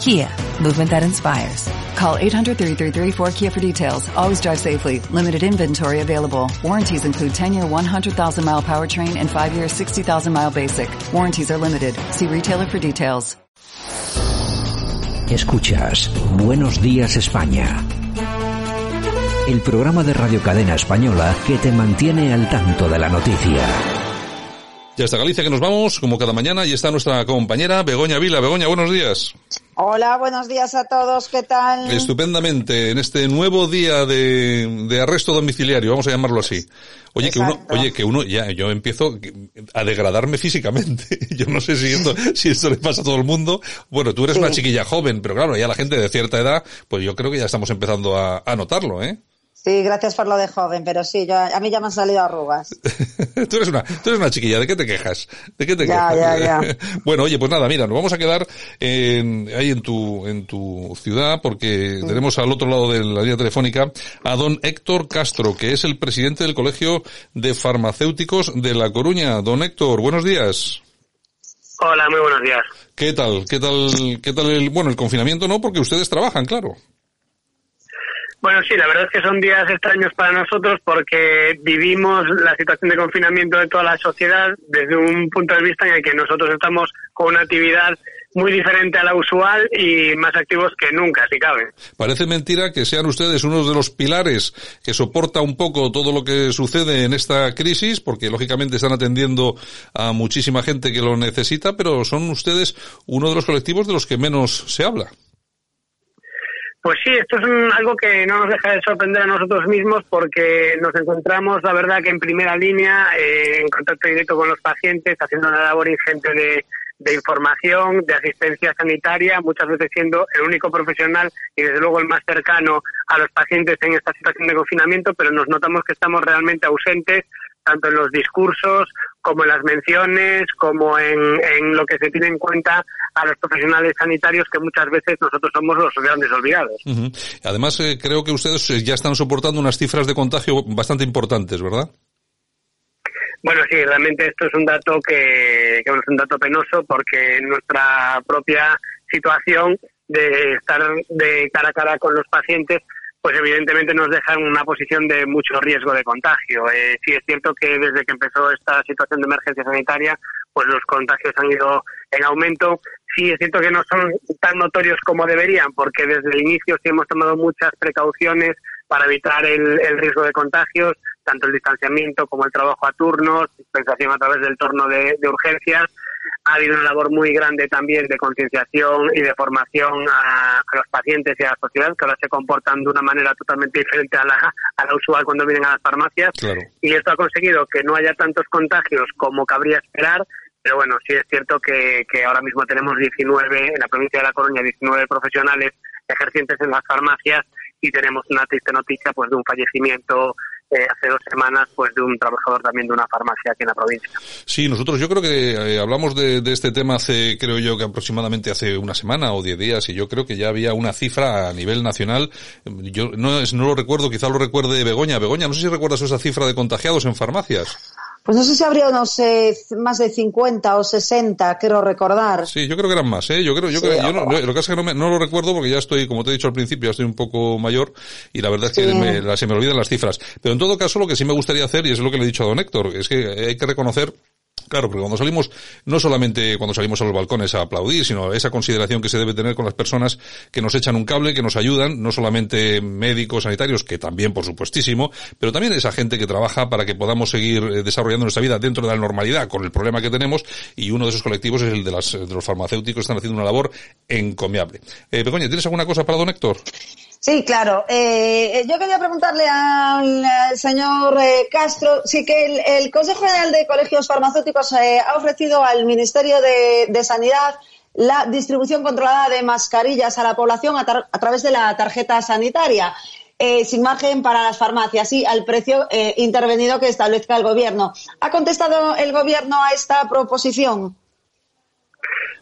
Kia, movement that inspires. Call 800-3334-KIA for details. Always drive safely. Limited inventory available. Warranties include 10-year 100,000-mile powertrain and 5-year 60,000-mile basic. Warranties are limited. See retailer for details. Escuchas Buenos Días España. El programa de Radio Cadena Española que te mantiene al tanto de la noticia. Ya está Galicia que nos vamos, como cada mañana, y está nuestra compañera Begoña Vila. Begoña, buenos días. Hola, buenos días a todos, ¿qué tal? Estupendamente, en este nuevo día de, de arresto domiciliario, vamos a llamarlo así. Oye, que uno, oye, que uno, ya, yo empiezo a degradarme físicamente. Yo no sé si esto, si esto le pasa a todo el mundo. Bueno, tú eres una chiquilla joven, pero claro, ya la gente de cierta edad, pues yo creo que ya estamos empezando a, a notarlo, ¿eh? Sí, gracias por lo de joven, pero sí, yo, a mí ya me han salido arrugas. tú, eres una, tú eres una chiquilla, ¿de qué te quejas? ¿De qué te ya, quejas? Ya, ya. bueno, oye, pues nada, mira, nos vamos a quedar en, ahí en tu, en tu ciudad porque mm. tenemos al otro lado de la línea telefónica a don Héctor Castro, que es el presidente del Colegio de Farmacéuticos de La Coruña. Don Héctor, buenos días. Hola, muy buenos días. ¿Qué tal? ¿Qué tal? ¿Qué tal el, bueno, el confinamiento no? Porque ustedes trabajan, claro. Bueno, sí, la verdad es que son días extraños para nosotros porque vivimos la situación de confinamiento de toda la sociedad desde un punto de vista en el que nosotros estamos con una actividad muy diferente a la usual y más activos que nunca, si cabe. Parece mentira que sean ustedes uno de los pilares que soporta un poco todo lo que sucede en esta crisis, porque lógicamente están atendiendo a muchísima gente que lo necesita, pero son ustedes uno de los colectivos de los que menos se habla. Pues sí, esto es algo que no nos deja de sorprender a nosotros mismos porque nos encontramos, la verdad, que en primera línea, eh, en contacto directo con los pacientes, haciendo una labor ingente de, de información, de asistencia sanitaria, muchas veces siendo el único profesional y desde luego el más cercano a los pacientes en esta situación de confinamiento, pero nos notamos que estamos realmente ausentes tanto en los discursos como en las menciones, como en, en, lo que se tiene en cuenta a los profesionales sanitarios, que muchas veces nosotros somos los grandes olvidados. Uh -huh. Además, eh, creo que ustedes ya están soportando unas cifras de contagio bastante importantes, ¿verdad? Bueno, sí, realmente esto es un dato que, que es un dato penoso porque nuestra propia situación de estar de cara a cara con los pacientes pues evidentemente nos deja en una posición de mucho riesgo de contagio. Eh, sí es cierto que desde que empezó esta situación de emergencia sanitaria, pues los contagios han ido en aumento. Sí es cierto que no son tan notorios como deberían, porque desde el inicio sí hemos tomado muchas precauciones para evitar el, el riesgo de contagios, tanto el distanciamiento como el trabajo a turnos, dispensación a través del torno de, de urgencias ha habido una labor muy grande también de concienciación y de formación a, a, los pacientes y a la sociedad, que ahora se comportan de una manera totalmente diferente a la, a la usual cuando vienen a las farmacias. Claro. Y esto ha conseguido que no haya tantos contagios como cabría esperar, pero bueno, sí es cierto que, que ahora mismo tenemos 19, en la provincia de La Coruña, 19 profesionales ejercientes en las farmacias y tenemos una triste noticia pues de un fallecimiento hace dos semanas pues de un trabajador también de una farmacia aquí en la provincia. Sí, nosotros yo creo que eh, hablamos de, de, este tema hace, creo yo que aproximadamente hace una semana o diez días y yo creo que ya había una cifra a nivel nacional. Yo no, no lo recuerdo, quizá lo recuerde Begoña. Begoña, no sé si recuerdas esa cifra de contagiados en farmacias. Pues no sé si habría unos eh, más de 50 o 60, quiero recordar. Sí, yo creo que eran más, ¿eh? Yo creo, yo sí, creo, yo no, lo que pasa es que no, me, no, lo recuerdo porque ya estoy, como te he dicho al principio, ya estoy un poco mayor y la verdad es que sí. me, se me olvidan las cifras. Pero en todo caso, lo que sí me gustaría hacer, y es lo que le he dicho a don Héctor, es que hay que reconocer Claro, porque cuando salimos, no solamente cuando salimos a los balcones a aplaudir, sino esa consideración que se debe tener con las personas que nos echan un cable, que nos ayudan, no solamente médicos, sanitarios, que también, por supuestísimo, pero también esa gente que trabaja para que podamos seguir eh, desarrollando nuestra vida dentro de la normalidad con el problema que tenemos, y uno de esos colectivos es el de, las, de los farmacéuticos que están haciendo una labor encomiable. Eh, ¿tienes alguna cosa para don Héctor? Sí, claro. Eh, yo quería preguntarle al, señor eh, Castro, sí que el, el, Consejo General de Colegios Farmacéuticos eh, ha ofrecido al Ministerio de, Sanidad la distribución controlada de mascarillas a la población a, a través de la tarjeta sanitaria. Eh, sin margen para las farmacias y al precio intervenido que establezca el Gobierno. ¿Ha contestado el Gobierno a esta proposición?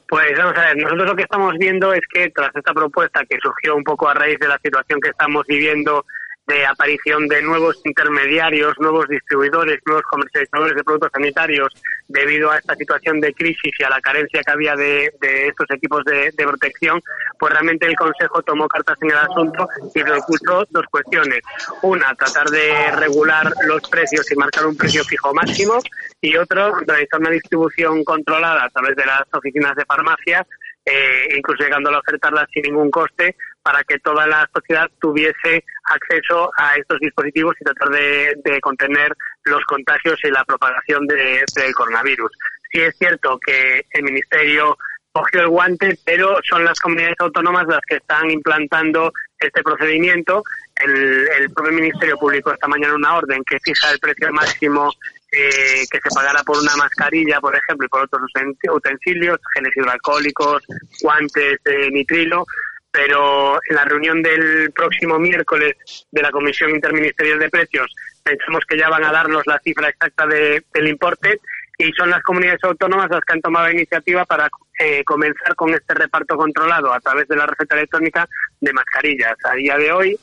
Pues vamos a ver, nosotros lo que estamos viendo es que tras esta propuesta que surgió un poco a raíz de la situación que estamos viviendo de aparición de nuevos intermediarios, nuevos distribuidores, nuevos comercializadores de productos sanitarios debido a esta situación de crisis y a la carencia que había de, estos equipos de, protección, pues realmente el Consejo tomó cartas en el asunto y propuso dos cuestiones. Una, tratar de regular los precios y marcar un precio fijo máximo y otro, realizar una distribución controlada a través de las oficinas de farmacia eh, incluso llegando a ofertarlas sin ningún coste para que toda la sociedad tuviese acceso a estos dispositivos y tratar de, contener los contagios y la propagación del coronavirus. Sí es cierto que el Ministerio cogió el guante, pero son las comunidades autónomas las que están implantando este procedimiento. El, el propio Ministerio publicó esta mañana una orden que fija el precio máximo eh, que se pagara por una mascarilla, por ejemplo, y por otros utensilios, geles hidroalcohólicos, guantes de nitrilo, pero en la reunión del próximo miércoles de la Comisión Interministerial de Precios pensamos que ya van a darnos la cifra exacta de, del importe y son las comunidades autónomas las que han tomado iniciativa para eh, comenzar con este reparto controlado a través de la receta electrónica de mascarillas. A día de hoy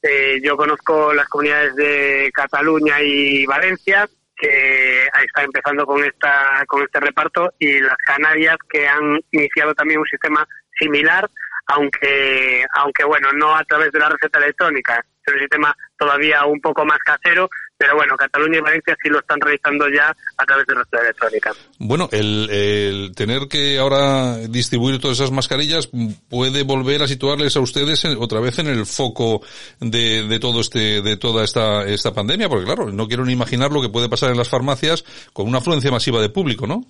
eh, yo conozco las comunidades de Cataluña y Valencia, que está empezando con esta con este reparto y las Canarias que han iniciado también un sistema similar aunque aunque bueno no a través de la receta electrónica es un sistema todavía un poco más casero pero bueno, Cataluña y Valencia sí lo están realizando ya a través de receta electrónica. Bueno, el, tener que ahora distribuir todas esas mascarillas puede volver a situarles a ustedes otra vez en el foco de, de todo este, de toda esta, esta pandemia, porque claro, no quiero ni imaginar lo que puede pasar en las farmacias con una afluencia masiva de público, ¿no?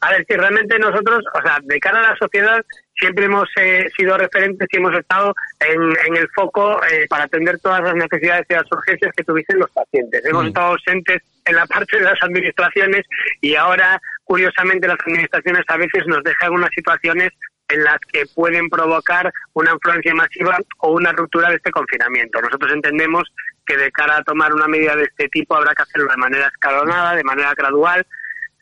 A ver, si realmente nosotros, o sea, de cara a la sociedad, siempre hemos eh, sido referentes y hemos estado en, el foco eh, para atender todas las necesidades y las urgencias que tuviesen los pacientes. Hemos mm. estado ausentes en la parte de las administraciones y ahora, curiosamente, las administraciones a veces nos dejan unas situaciones en las que pueden provocar una influencia masiva o una ruptura de este confinamiento. Nosotros entendemos que de cara a tomar una medida de este tipo habrá que hacerlo de manera escalonada, de manera gradual,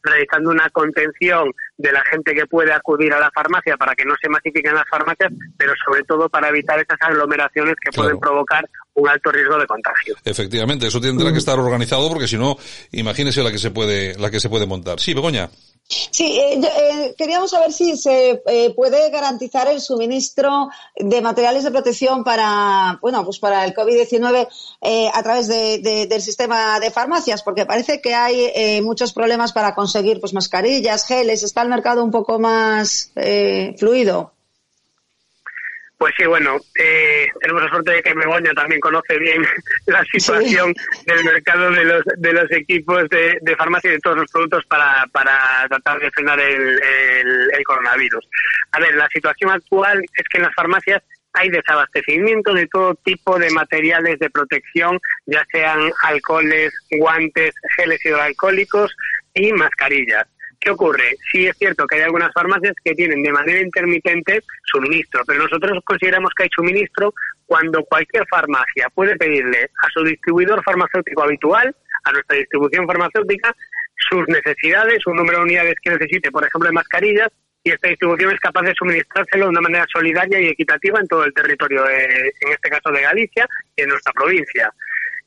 realizando una contención de la gente que puede acudir a la farmacia para que no se masifiquen las farmacias, pero sobre todo para evitar esas aglomeraciones que pueden provocar un alto riesgo de contagio. Efectivamente, eso tendrá que estar organizado porque si no, imagínese la que se puede, la que se puede montar. Sí, Begoña. Sí, eh, eh, queríamos saber si se eh, puede garantizar el suministro de materiales de protección para, bueno, pues para el COVID-19 a través del sistema de farmacias, porque parece que hay muchos problemas para conseguir pues mascarillas, geles, está el mercado un poco más fluido. Pues sí, bueno, eh, tenemos la suerte de que Begoña también conoce bien la situación del mercado de los, de los equipos de, farmacia y de todos los productos para, para tratar de frenar el, el, coronavirus. A ver, la situación actual es que en las farmacias hay desabastecimiento de todo tipo de materiales de protección, ya sean alcoholes, guantes, geles hidroalcohólicos y mascarillas. ¿Qué ocurre? Sí es cierto que hay algunas farmacias que tienen de manera intermitente suministro, pero nosotros consideramos que hay suministro cuando cualquier farmacia puede pedirle a su distribuidor farmacéutico habitual, a nuestra distribución farmacéutica, sus necesidades, un número de unidades que necesite, por ejemplo, de mascarillas, y esta distribución es capaz de suministrárselo de una manera solidaria y equitativa en todo el territorio, en este caso de Galicia y en nuestra provincia.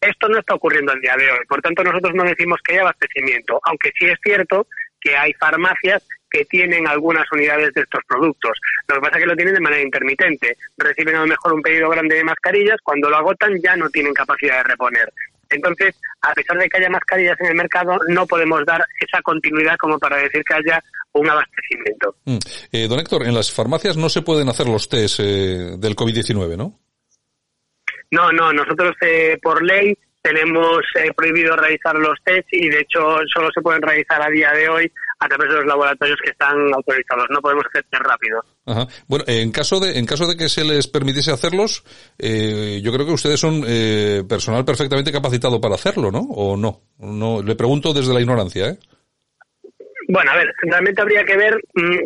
Esto no está ocurriendo al día de hoy, por tanto nosotros no decimos que haya abastecimiento, aunque sí es cierto que hay farmacias que tienen algunas unidades de estos productos. Lo que pasa es que lo tienen de manera intermitente. Reciben a lo mejor un pedido grande de mascarillas, cuando lo agotan ya no tienen capacidad de reponer. Entonces, a pesar de que haya mascarillas en el mercado, no podemos dar esa continuidad como para decir que haya un abastecimiento. Mm. Eh, don Héctor, en las farmacias no se pueden hacer los test eh, del COVID-19, ¿no? No, no, nosotros eh, por ley tenemos eh, prohibido realizar los test y de hecho solo se pueden realizar a día de hoy a través de los laboratorios que están autorizados. No podemos hacer test rápidos. Bueno, en caso de en caso de que se les permitiese hacerlos, eh, yo creo que ustedes son eh, personal perfectamente capacitado para hacerlo, ¿no? ¿O no? No le pregunto desde la ignorancia, ¿eh? Bueno, a ver, realmente habría que ver mm,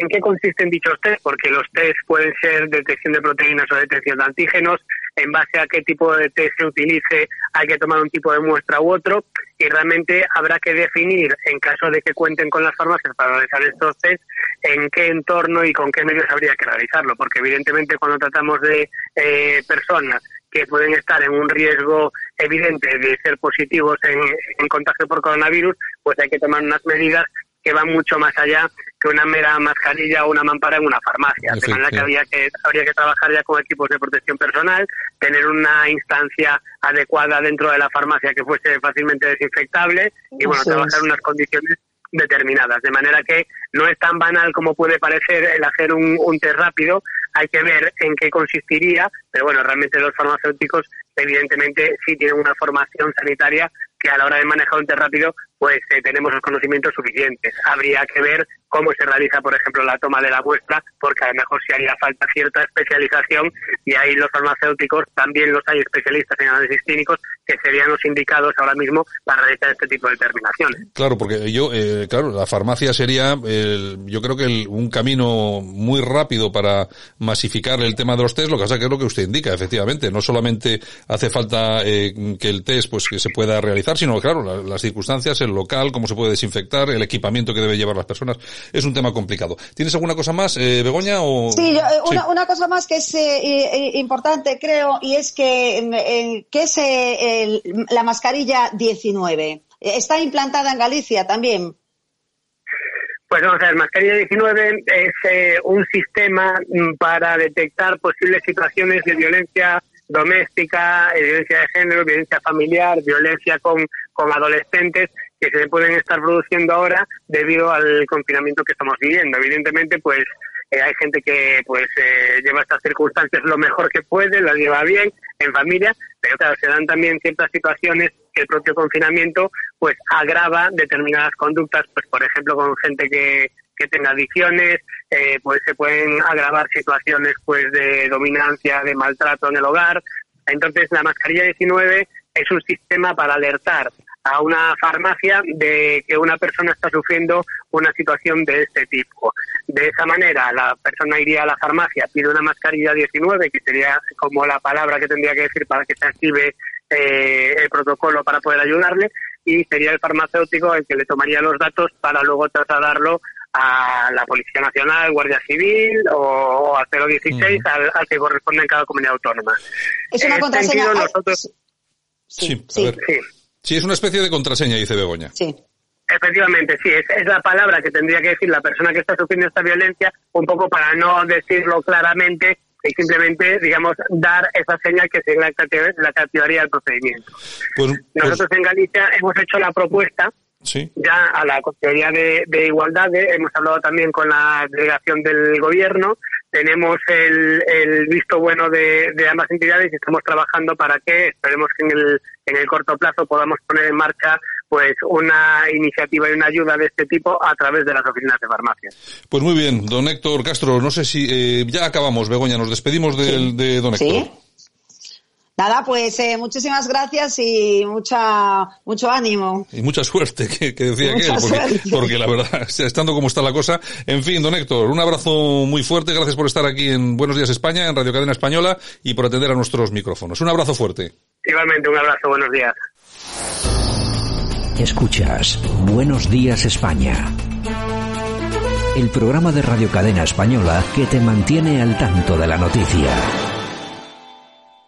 en qué consisten dichos test, porque los test pueden ser detección de proteínas o detección de antígenos, en base a qué tipo de test se utilice hay que tomar un tipo de muestra u otro y realmente habrá que definir, en caso de que cuenten con las farmacias para realizar estos test, en qué entorno y con qué medios habría que realizarlo, porque evidentemente cuando tratamos de eh, personas que pueden estar en un riesgo evidente de ser positivos en, en contagio por coronavirus, pues hay que tomar unas medidas que van mucho más allá que una mera mascarilla o una mampara en una farmacia. De manera que, había que habría que trabajar ya con equipos de protección personal, tener una instancia adecuada dentro de la farmacia que fuese fácilmente desinfectable y bueno, trabajar en unas condiciones determinadas. De manera que no es tan banal como puede parecer el hacer un, un test rápido, hay que ver en qué consistiría, pero bueno, realmente los farmacéuticos evidentemente sí tienen una formación sanitaria que a la hora de manejar un test rápido pues eh, tenemos los conocimientos suficientes. Habría que ver cómo se realiza, por ejemplo, la toma de la muestra, porque a lo mejor si haría falta cierta especialización y ahí los farmacéuticos también los hay especialistas en análisis clínicos que serían los indicados ahora mismo para realizar este tipo de determinaciones. Claro, porque yo, eh, claro, la farmacia sería, yo creo que un camino muy rápido para masificar el tema de los test, lo que pasa que es lo que usted indica, efectivamente, no solamente hace falta eh, que el test pues que se pueda realizar, sino claro, las circunstancias, el local, cómo se puede desinfectar, el equipamiento que debe llevar las personas, es un tema complicado. ¿Tienes alguna cosa más, eh, Begoña? O... Sí, eh, Una, una, cosa más que es eh, importante, creo, y es que, que es el, la mascarilla 19. Está implantada en Galicia también. Pues vamos a ver, Mascarilla 19 es eh, un sistema mm, para detectar posibles situaciones de violencia doméstica, violencia de género, violencia familiar, violencia con, con adolescentes que se pueden estar produciendo ahora debido al confinamiento que estamos viviendo. Evidentemente, pues eh, hay gente que pues eh, lleva estas circunstancias lo mejor que puede, las lleva bien en familia, pero claro, se dan también ciertas situaciones que el propio confinamiento pues agrava determinadas conductas, pues por ejemplo con gente que, que tenga adicciones, eh, pues se pueden agravar situaciones pues de dominancia, de maltrato en el hogar. Entonces la mascarilla 19 es un sistema para alertar a una farmacia de que una persona está sufriendo una situación de este tipo. De esa manera, la persona iría a la farmacia, pide una mascarilla 19, que sería como la palabra que tendría que decir para que se active eh, el protocolo para poder ayudarle, y sería el farmacéutico el que le tomaría los datos para luego trasladarlo a la Policía Nacional, Guardia Civil o, a 016, al, al, que corresponde en cada comunidad autónoma. Es una contraseña. Sentido, nosotros... Sí, sí, sí. Sí, es una especie de contraseña, dice Begoña. Sí. Efectivamente, sí, es, es, la palabra que tendría que decir la persona que está sufriendo esta violencia, un poco para no decirlo claramente y simplemente, digamos, dar esa señal que se la, la activaría el procedimiento. Pues, Nosotros pues... en Galicia hemos hecho la propuesta Sí. ya a la Consejería de, de Igualdad. Hemos hablado también con la delegación del Gobierno. Tenemos el, el visto bueno de, de, ambas entidades y estamos trabajando para que esperemos que en el, en el corto plazo podamos poner en marcha pues una iniciativa y una ayuda de este tipo a través de las oficinas de farmacia. Pues muy bien, don Héctor Castro, no sé si eh, ya acabamos, Begoña, nos despedimos del, sí. de don Héctor. ¿Sí? Nada, pues eh, muchísimas gracias y mucha mucho ánimo. Y mucha suerte, que, que decía aquel, porque, porque, la verdad, estando como está la cosa. En fin, don Héctor, un abrazo muy fuerte, gracias por estar aquí en Buenos Días España, en Radio Cadena Española, y por atender a nuestros micrófonos. Un abrazo fuerte. Igualmente, un abrazo, buenos días. Escuchas Buenos Días España. El programa de Radio Cadena Española que te mantiene al tanto de la noticia.